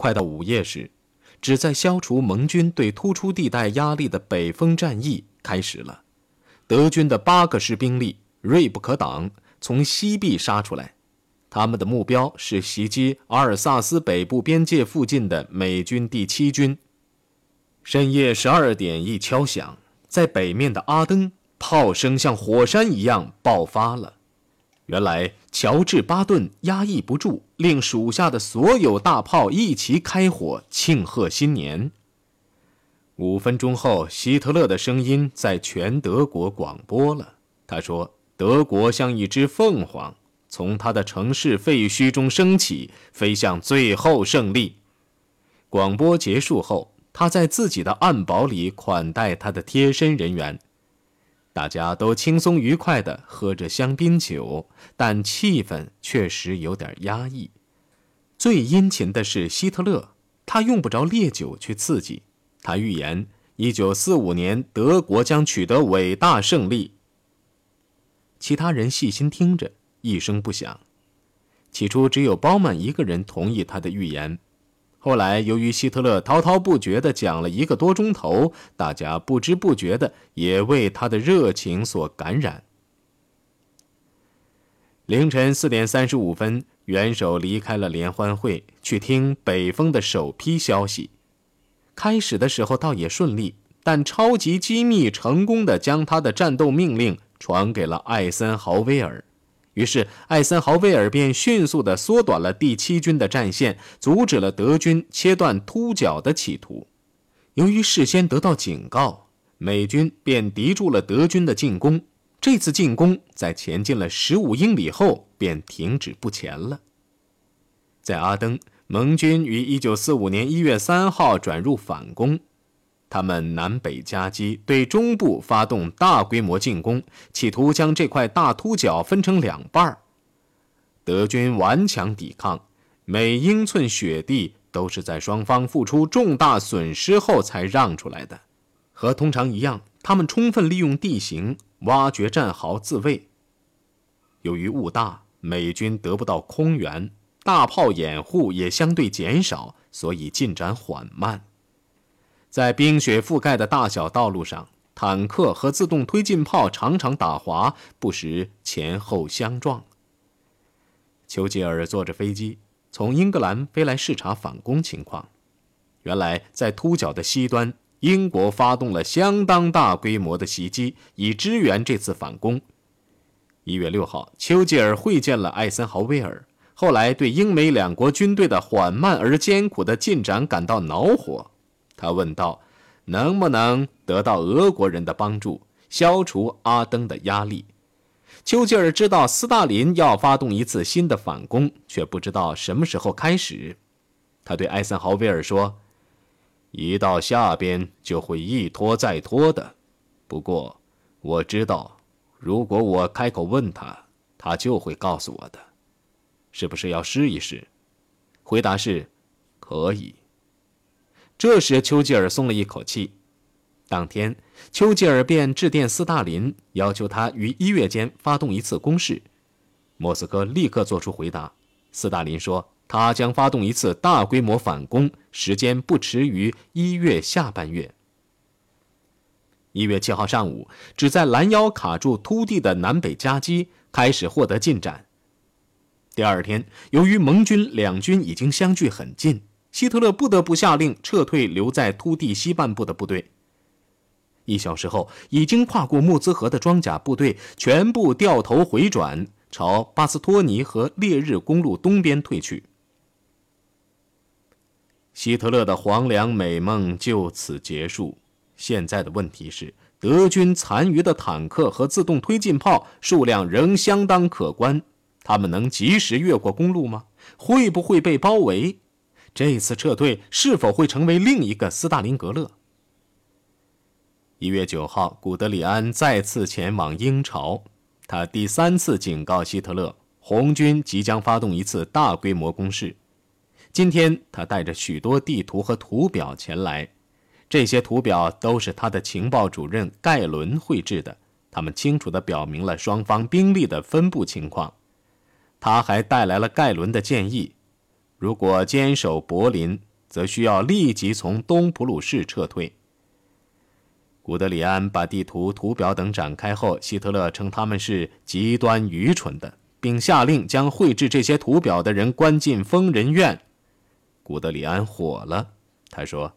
快到午夜时，旨在消除盟军对突出地带压力的北风战役开始了。德军的八个师兵力锐不可挡，从西壁杀出来。他们的目标是袭击阿尔萨斯北部边界附近的美军第七军。深夜十二点一敲响，在北面的阿登，炮声像火山一样爆发了。原来乔治·巴顿压抑不住，令属下的所有大炮一齐开火庆贺新年。五分钟后，希特勒的声音在全德国广播了。他说：“德国像一只凤凰。”从他的城市废墟中升起，飞向最后胜利。广播结束后，他在自己的暗堡里款待他的贴身人员，大家都轻松愉快地喝着香槟酒，但气氛确实有点压抑。最殷勤的是希特勒，他用不着烈酒去刺激。他预言，一九四五年德国将取得伟大胜利。其他人细心听着。一声不响。起初只有包曼一个人同意他的预言，后来由于希特勒滔滔不绝地讲了一个多钟头，大家不知不觉的也为他的热情所感染。凌晨四点三十五分，元首离开了联欢会，去听北风的首批消息。开始的时候倒也顺利，但超级机密成功的将他的战斗命令传给了艾森豪威尔。于是，艾森豪威尔便迅速地缩短了第七军的战线，阻止了德军切断突角的企图。由于事先得到警告，美军便敌住了德军的进攻。这次进攻在前进了十五英里后便停止不前了。在阿登，盟军于一九四五年一月三号转入反攻。他们南北夹击，对中部发动大规模进攻，企图将这块大凸角分成两半德军顽强抵抗，每英寸雪地都是在双方付出重大损失后才让出来的。和通常一样，他们充分利用地形，挖掘战壕自卫。由于雾大，美军得不到空援，大炮掩护也相对减少，所以进展缓慢。在冰雪覆盖的大小道路上，坦克和自动推进炮常常打滑，不时前后相撞。丘吉尔坐着飞机从英格兰飞来视察反攻情况。原来，在凸角的西端，英国发动了相当大规模的袭击，以支援这次反攻。一月六号，丘吉尔会见了艾森豪威尔，后来对英美两国军队的缓慢而艰苦的进展感到恼火。他问道：“能不能得到俄国人的帮助，消除阿登的压力？”丘吉尔知道斯大林要发动一次新的反攻，却不知道什么时候开始。他对艾森豪威尔说：“一到下边就会一拖再拖的。不过我知道，如果我开口问他，他就会告诉我的。是不是要试一试？”回答是：“可以。”这时，丘吉尔松了一口气。当天，丘吉尔便致电斯大林，要求他于一月间发动一次攻势。莫斯科立刻作出回答。斯大林说，他将发动一次大规模反攻，时间不迟于一月下半月。一月七号上午，只在拦腰卡住突地的南北夹击开始获得进展。第二天，由于盟军两军已经相距很近。希特勒不得不下令撤退留在突地西半部的部队。一小时后，已经跨过莫兹河的装甲部队全部掉头回转，朝巴斯托尼和烈日公路东边退去。希特勒的黄粱美梦就此结束。现在的问题是，德军残余的坦克和自动推进炮数量仍相当可观，他们能及时越过公路吗？会不会被包围？这次撤退是否会成为另一个斯大林格勒？一月九号，古德里安再次前往英朝，他第三次警告希特勒，红军即将发动一次大规模攻势。今天，他带着许多地图和图表前来，这些图表都是他的情报主任盖伦绘制的，他们清楚地表明了双方兵力的分布情况。他还带来了盖伦的建议。如果坚守柏林，则需要立即从东普鲁士撤退。古德里安把地图、图表等展开后，希特勒称他们是极端愚蠢的，并下令将绘制这些图表的人关进疯人院。古德里安火了，他说：“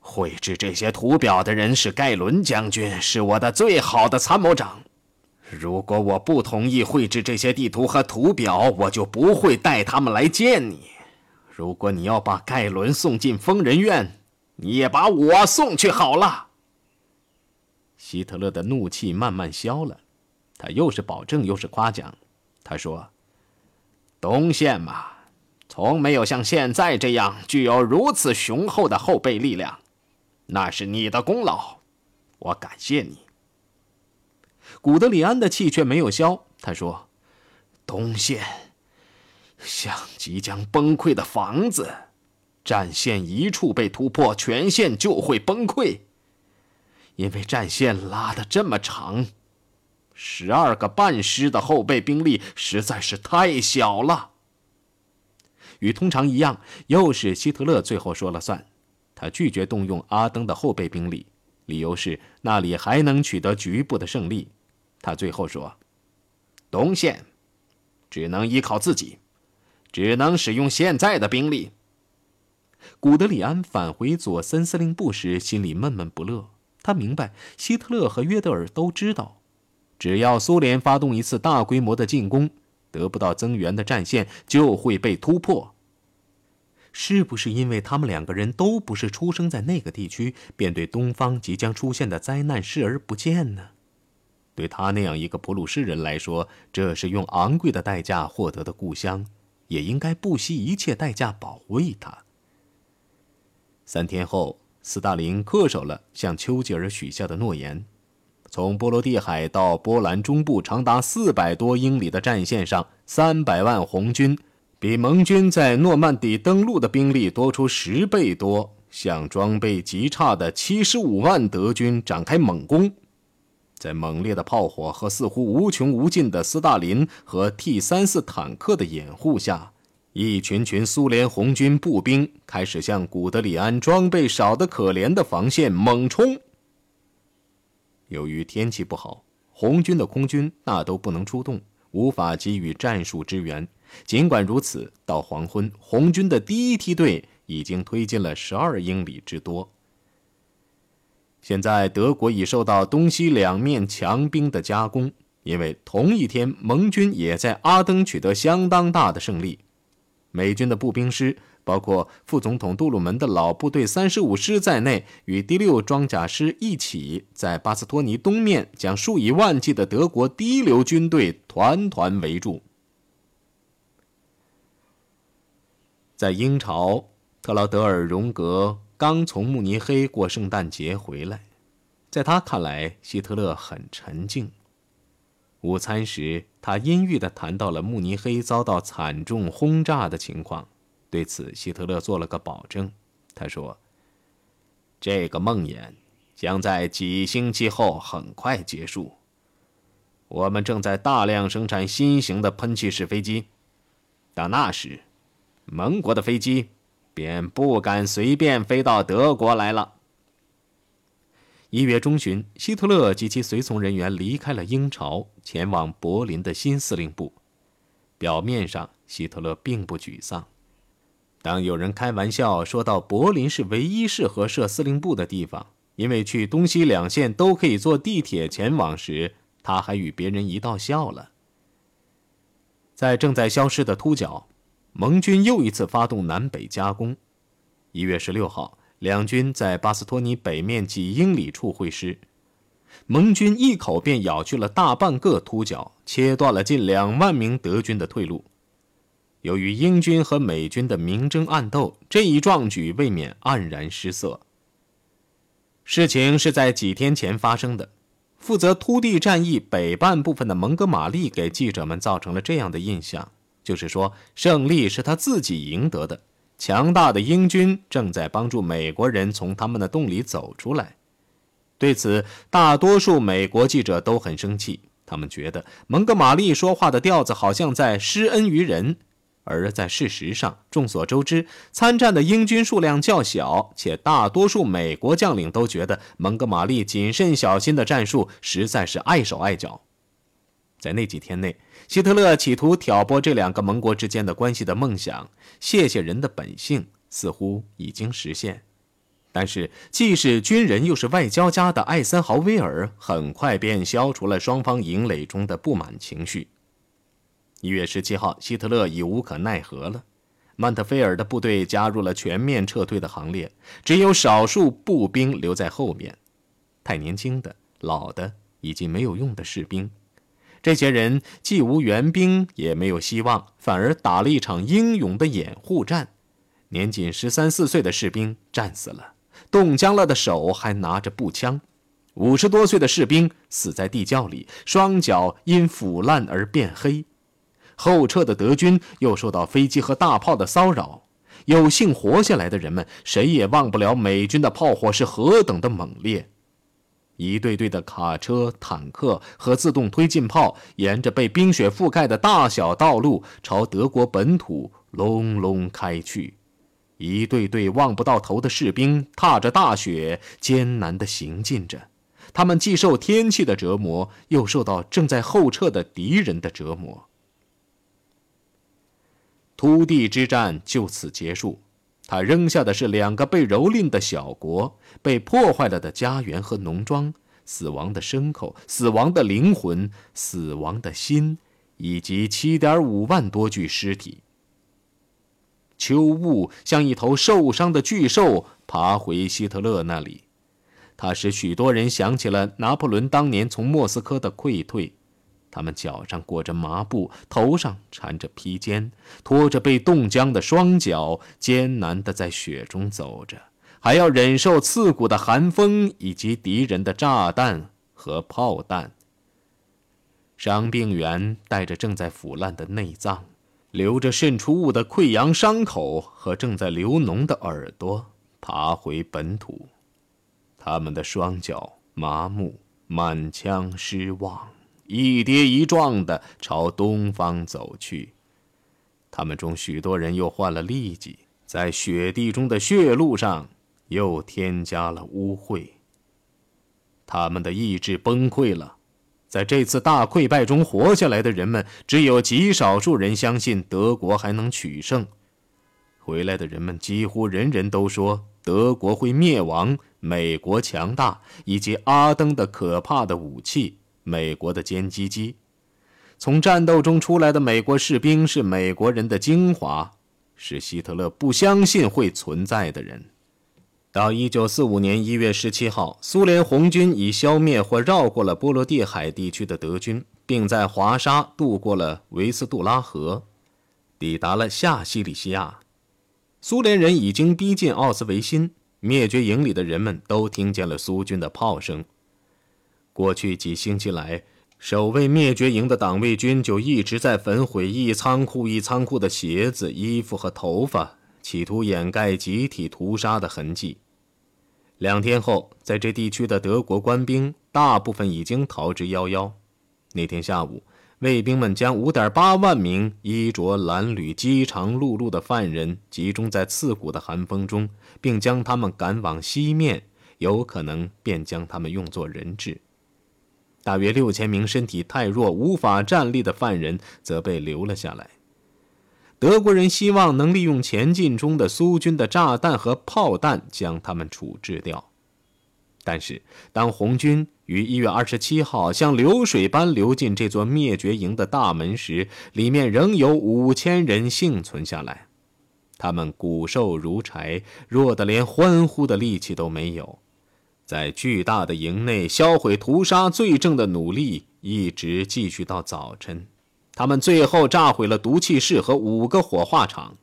绘制这些图表的人是盖伦将军，是我的最好的参谋长。如果我不同意绘制这些地图和图表，我就不会带他们来见你。如果你要把盖伦送进疯人院，你也把我送去好了。”希特勒的怒气慢慢消了，他又是保证又是夸奖。他说：“东线嘛，从没有像现在这样具有如此雄厚的后备力量，那是你的功劳，我感谢你。”古德里安的气却没有消，他说：“东线像即将崩溃的房子，战线一处被突破，全线就会崩溃。”因为战线拉得这么长，十二个半师的后备兵力实在是太小了。与通常一样，又是希特勒最后说了算。他拒绝动用阿登的后备兵力，理由是那里还能取得局部的胜利。他最后说：“东线只能依靠自己，只能使用现在的兵力。”古德里安返回左森司令部时，心里闷闷不乐。他明白，希特勒和约德尔都知道，只要苏联发动一次大规模的进攻，得不到增援的战线就会被突破。是不是因为他们两个人都不是出生在那个地区，便对东方即将出现的灾难视而不见呢？对他那样一个普鲁士人来说，这是用昂贵的代价获得的故乡，也应该不惜一切代价保卫他。三天后。斯大林恪守了向丘吉尔许下的诺言，从波罗的海到波兰中部长达四百多英里的战线上，三百万红军比盟军在诺曼底登陆的兵力多出十倍多，向装备极差的七十五万德军展开猛攻。在猛烈的炮火和似乎无穷无尽的斯大林和 T 三四坦克的掩护下。一群群苏联红军步兵开始向古德里安装备少得可怜的防线猛冲。由于天气不好，红军的空军那都不能出动，无法给予战术支援。尽管如此，到黄昏，红军的第一梯队已经推进了十二英里之多。现在，德国已受到东西两面强兵的夹攻，因为同一天，盟军也在阿登取得相当大的胜利。美军的步兵师，包括副总统杜鲁门的老部队三十五师在内，与第六装甲师一起，在巴斯托尼东面将数以万计的德国第一流军队团团围住。在英朝，特劳德尔荣格刚从慕尼黑过圣诞节回来，在他看来，希特勒很沉静。午餐时，他阴郁地谈到了慕尼黑遭到惨重轰炸的情况。对此，希特勒做了个保证。他说：“这个梦魇将在几星期后很快结束。我们正在大量生产新型的喷气式飞机，到那时，盟国的飞机便不敢随便飞到德国来了。”一月中旬，希特勒及其随从人员离开了英朝，前往柏林的新司令部。表面上，希特勒并不沮丧。当有人开玩笑说到柏林是唯一适合设司令部的地方，因为去东西两线都可以坐地铁前往时，他还与别人一道笑了。在正在消失的秃角，盟军又一次发动南北夹攻。一月十六号。两军在巴斯托尼北面几英里处会师，盟军一口便咬去了大半个突角，切断了近两万名德军的退路。由于英军和美军的明争暗斗，这一壮举未免黯然失色。事情是在几天前发生的。负责突地战役北半部分的蒙哥马利给记者们造成了这样的印象，就是说胜利是他自己赢得的。强大的英军正在帮助美国人从他们的洞里走出来。对此，大多数美国记者都很生气。他们觉得蒙哥马利说话的调子好像在施恩于人，而在事实上，众所周知，参战的英军数量较小，且大多数美国将领都觉得蒙哥马利谨慎小心的战术实在是碍手碍脚。在那几天内，希特勒企图挑拨这两个盟国之间的关系的梦想，谢谢人的本性似乎已经实现。但是，既是军人又是外交家的艾森豪威尔，很快便消除了双方营垒中的不满情绪。一月十七号，希特勒已无可奈何了。曼特菲尔的部队加入了全面撤退的行列，只有少数步兵留在后面。太年轻的、老的以及没有用的士兵，这些人既无援兵，也没有希望，反而打了一场英勇的掩护战。年仅十三四岁的士兵战死了，冻僵了的手还拿着步枪；五十多岁的士兵死在地窖里，双脚因腐烂而变黑。后撤的德军又受到飞机和大炮的骚扰，有幸活下来的人们谁也忘不了美军的炮火是何等的猛烈。一队队的卡车、坦克和自动推进炮沿着被冰雪覆盖的大小道路朝德国本土隆隆开去，一队队望不到头的士兵踏着大雪艰难地行进着，他们既受天气的折磨，又受到正在后撤的敌人的折磨。突地之战就此结束，他扔下的是两个被蹂躏的小国、被破坏了的家园和农庄、死亡的牲口、死亡的灵魂、死亡的心，以及七点五万多具尸体。秋雾像一头受伤的巨兽爬回希特勒那里，它使许多人想起了拿破仑当年从莫斯科的溃退。他们脚上裹着麻布，头上缠着披肩，拖着被冻僵的双脚，艰难地在雪中走着，还要忍受刺骨的寒风以及敌人的炸弹和炮弹。伤病员带着正在腐烂的内脏，流着渗出物的溃疡伤口和正在流脓的耳朵，爬回本土。他们的双脚麻木，满腔失望。一跌一撞地朝东方走去，他们中许多人又换了痢疾，在雪地中的血路上又添加了污秽。他们的意志崩溃了，在这次大溃败中活下来的人们，只有极少数人相信德国还能取胜。回来的人们几乎人人都说德国会灭亡，美国强大，以及阿登的可怕的武器。美国的歼击机，从战斗中出来的美国士兵是美国人的精华，是希特勒不相信会存在的人。到一九四五年一月十七号，苏联红军已消灭或绕过了波罗的海地区的德军，并在华沙渡过了维斯杜拉河，抵达了下西里西亚。苏联人已经逼近奥斯维辛，灭绝营里的人们都听见了苏军的炮声。过去几星期来，守卫灭绝营的党卫军就一直在焚毁一仓库一仓库的鞋子、衣服和头发，企图掩盖集体屠杀的痕迹。两天后，在这地区的德国官兵大部分已经逃之夭夭。那天下午，卫兵们将5.8万名衣着褴褛、饥肠辘辘的犯人集中在刺骨的寒风中，并将他们赶往西面，有可能便将他们用作人质。大约六千名身体太弱、无法站立的犯人则被留了下来。德国人希望能利用前进中的苏军的炸弹和炮弹将他们处置掉。但是，当红军于一月二十七号像流水般流进这座灭绝营的大门时，里面仍有五千人幸存下来。他们骨瘦如柴，弱得连欢呼的力气都没有。在巨大的营内销毁屠杀罪证的努力一直继续到早晨，他们最后炸毁了毒气室和五个火化场，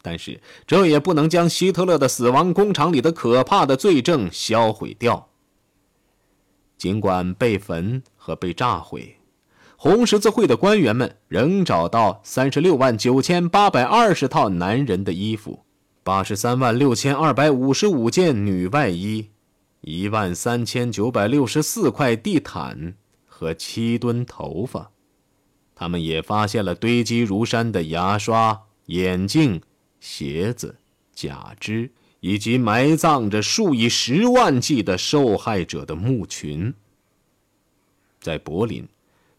但是这也不能将希特勒的死亡工厂里的可怕的罪证销毁掉。尽管被焚和被炸毁，红十字会的官员们仍找到三十六万九千八百二十套男人的衣服，八十三万六千二百五十五件女外衣。一万三千九百六十四块地毯和七吨头发，他们也发现了堆积如山的牙刷、眼镜、鞋子、假肢，以及埋葬着数以十万计的受害者的墓群。在柏林，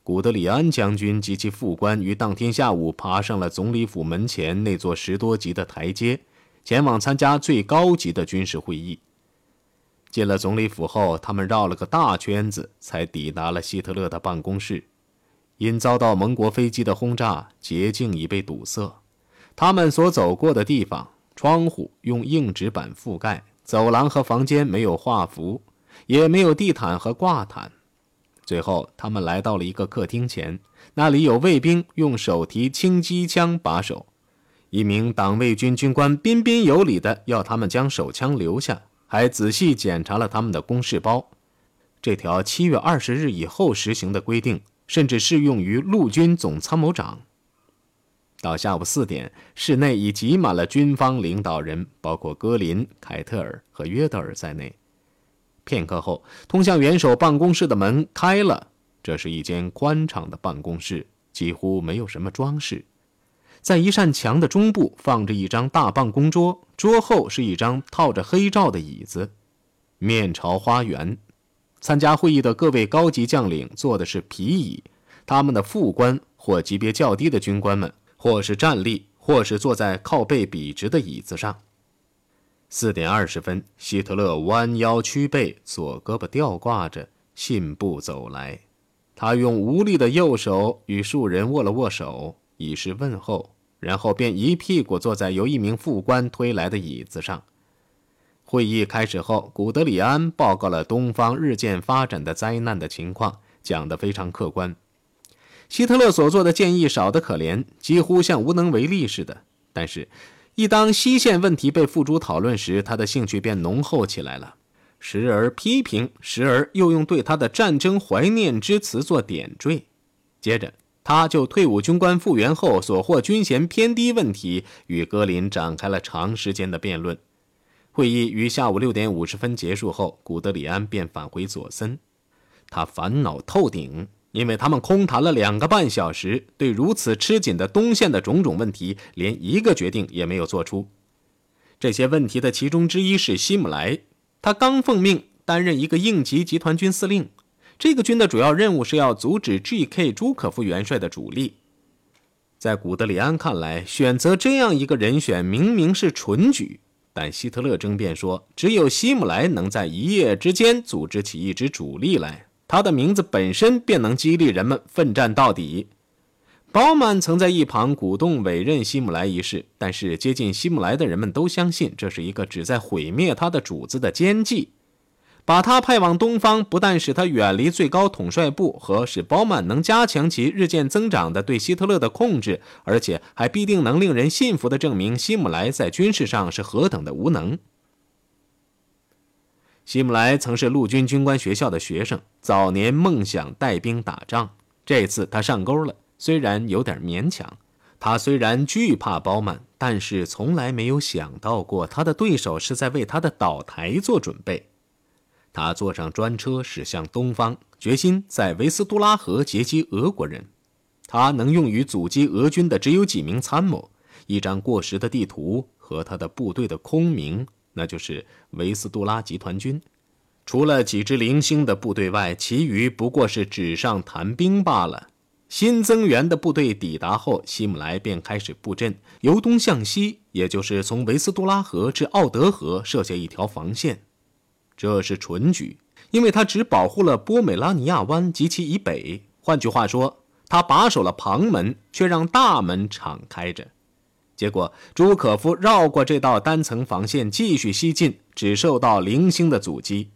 古德里安将军及其副官于当天下午爬上了总理府门前那座十多级的台阶，前往参加最高级的军事会议。进了总理府后，他们绕了个大圈子，才抵达了希特勒的办公室。因遭到盟国飞机的轰炸，捷径已被堵塞。他们所走过的地方，窗户用硬纸板覆盖，走廊和房间没有画幅，也没有地毯和挂毯。最后，他们来到了一个客厅前，那里有卫兵用手提轻机枪把守。一名党卫军军官彬彬有礼地要他们将手枪留下，还仔细检查了他们的公事包。这条七月二十日以后实行的规定，甚至适用于陆军总参谋长。到下午四点，室内已挤满了军方领导人，包括戈林、凯特尔和约德尔在内。片刻后，通向元首办公室的门开了。这是一间宽敞的办公室，几乎没有什么装饰。在一扇墙的中部放着一张大办公桌，桌后是一张套着黑罩的椅子，面朝花园。参加会议的各位高级将领坐的是皮椅，他们的副官或级别较低的军官们，或是站立，或是坐在靠背笔直的椅子上。四点二十分，希特勒弯腰屈背，左胳膊吊挂着，信步走来。他用无力的右手与数人握了握手，以示问候，然后便一屁股坐在由一名副官推来的椅子上。会议开始后，古德里安报告了东方日渐发展的灾难的情况，讲得非常客观。希特勒所做的建议少得可怜，几乎像无能为力似的。但是，一当西线问题被付诸讨论时，他的兴趣便浓厚起来了，时而批评，时而又用对他的战争怀念之词做点缀。接着，他就退伍军官复员后所获军衔偏低问题与戈林展开了长时间的辩论。会议于下午六点五十分结束后，古德里安便返回佐森，他烦恼透顶。因为他们空谈了两个半小时，对如此吃紧的东线的种种问题，连一个决定也没有做出。这些问题的其中之一是希姆莱，他刚奉命担任一个应急集团军司令，这个军的主要任务是要阻止 G.K. 朱可夫元帅的主力。在古德里安看来，选择这样一个人选明明是蠢举，但希特勒争辩说，只有希姆莱能在一夜之间组织起一支主力来。他的名字本身便能激励人们奋战到底。鲍曼曾在一旁鼓动委任希姆莱一事，但是接近希姆莱的人们都相信这是一个旨在毁灭他的主子的奸计。把他派往东方，不但使他远离最高统帅部和使鲍曼能加强其日渐增长的对希特勒的控制，而且还必定能令人信服地证明希姆莱在军事上是何等的无能。希姆莱曾是陆军军官学校的学生，早年梦想带兵打仗。这次他上钩了，虽然有点勉强。他虽然惧怕包曼，但是从来没有想到过他的对手是在为他的倒台做准备。他坐上专车驶向东方，决心在维斯杜拉河截击俄国人。他能用于阻击俄军的只有几名参谋、一张过时的地图和他的部队的空名。那就是维斯杜拉集团军，除了几支零星的部队外，其余不过是纸上谈兵罢了。新增援的部队抵达后，希姆莱便开始布阵，由东向西，也就是从维斯杜拉河至奥德河设下一条防线。这是蠢举，因为他只保护了波美拉尼亚湾及其以北。换句话说，他把守了旁门，却让大门敞开着。结果，朱可夫绕过这道单层防线，继续西进，只受到零星的阻击。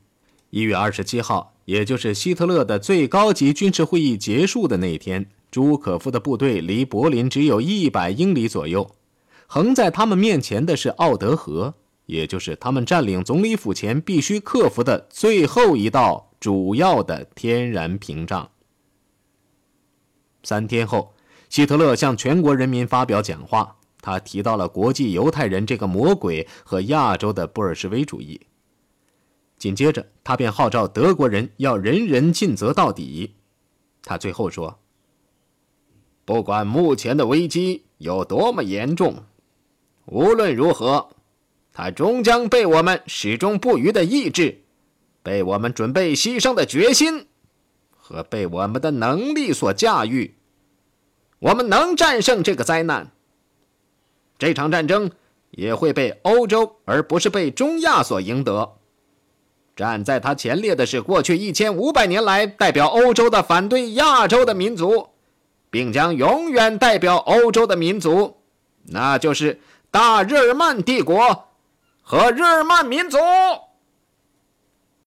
一月二十七号，也就是希特勒的最高级军事会议结束的那天，朱可夫的部队离柏林只有一百英里左右。横在他们面前的是奥德河，也就是他们占领总理府前必须克服的最后一道主要的天然屏障。三天后，希特勒向全国人民发表讲话。他提到了国际犹太人这个魔鬼和亚洲的布尔什维主义。紧接着，他便号召德国人要人人尽责到底。他最后说：“不管目前的危机有多么严重。无论如何，它终将被我们始终不渝的意志，被我们准备牺牲的决心，和被我们的能力所驾驭。我们能战胜这个灾难。这场战争也会被欧洲，而不是被中亚所赢得。站在他前列的是过去一千五百年来代表欧洲的反对亚洲的民族，并将永远代表欧洲的民族，那就是大日耳曼帝国和日耳曼民族。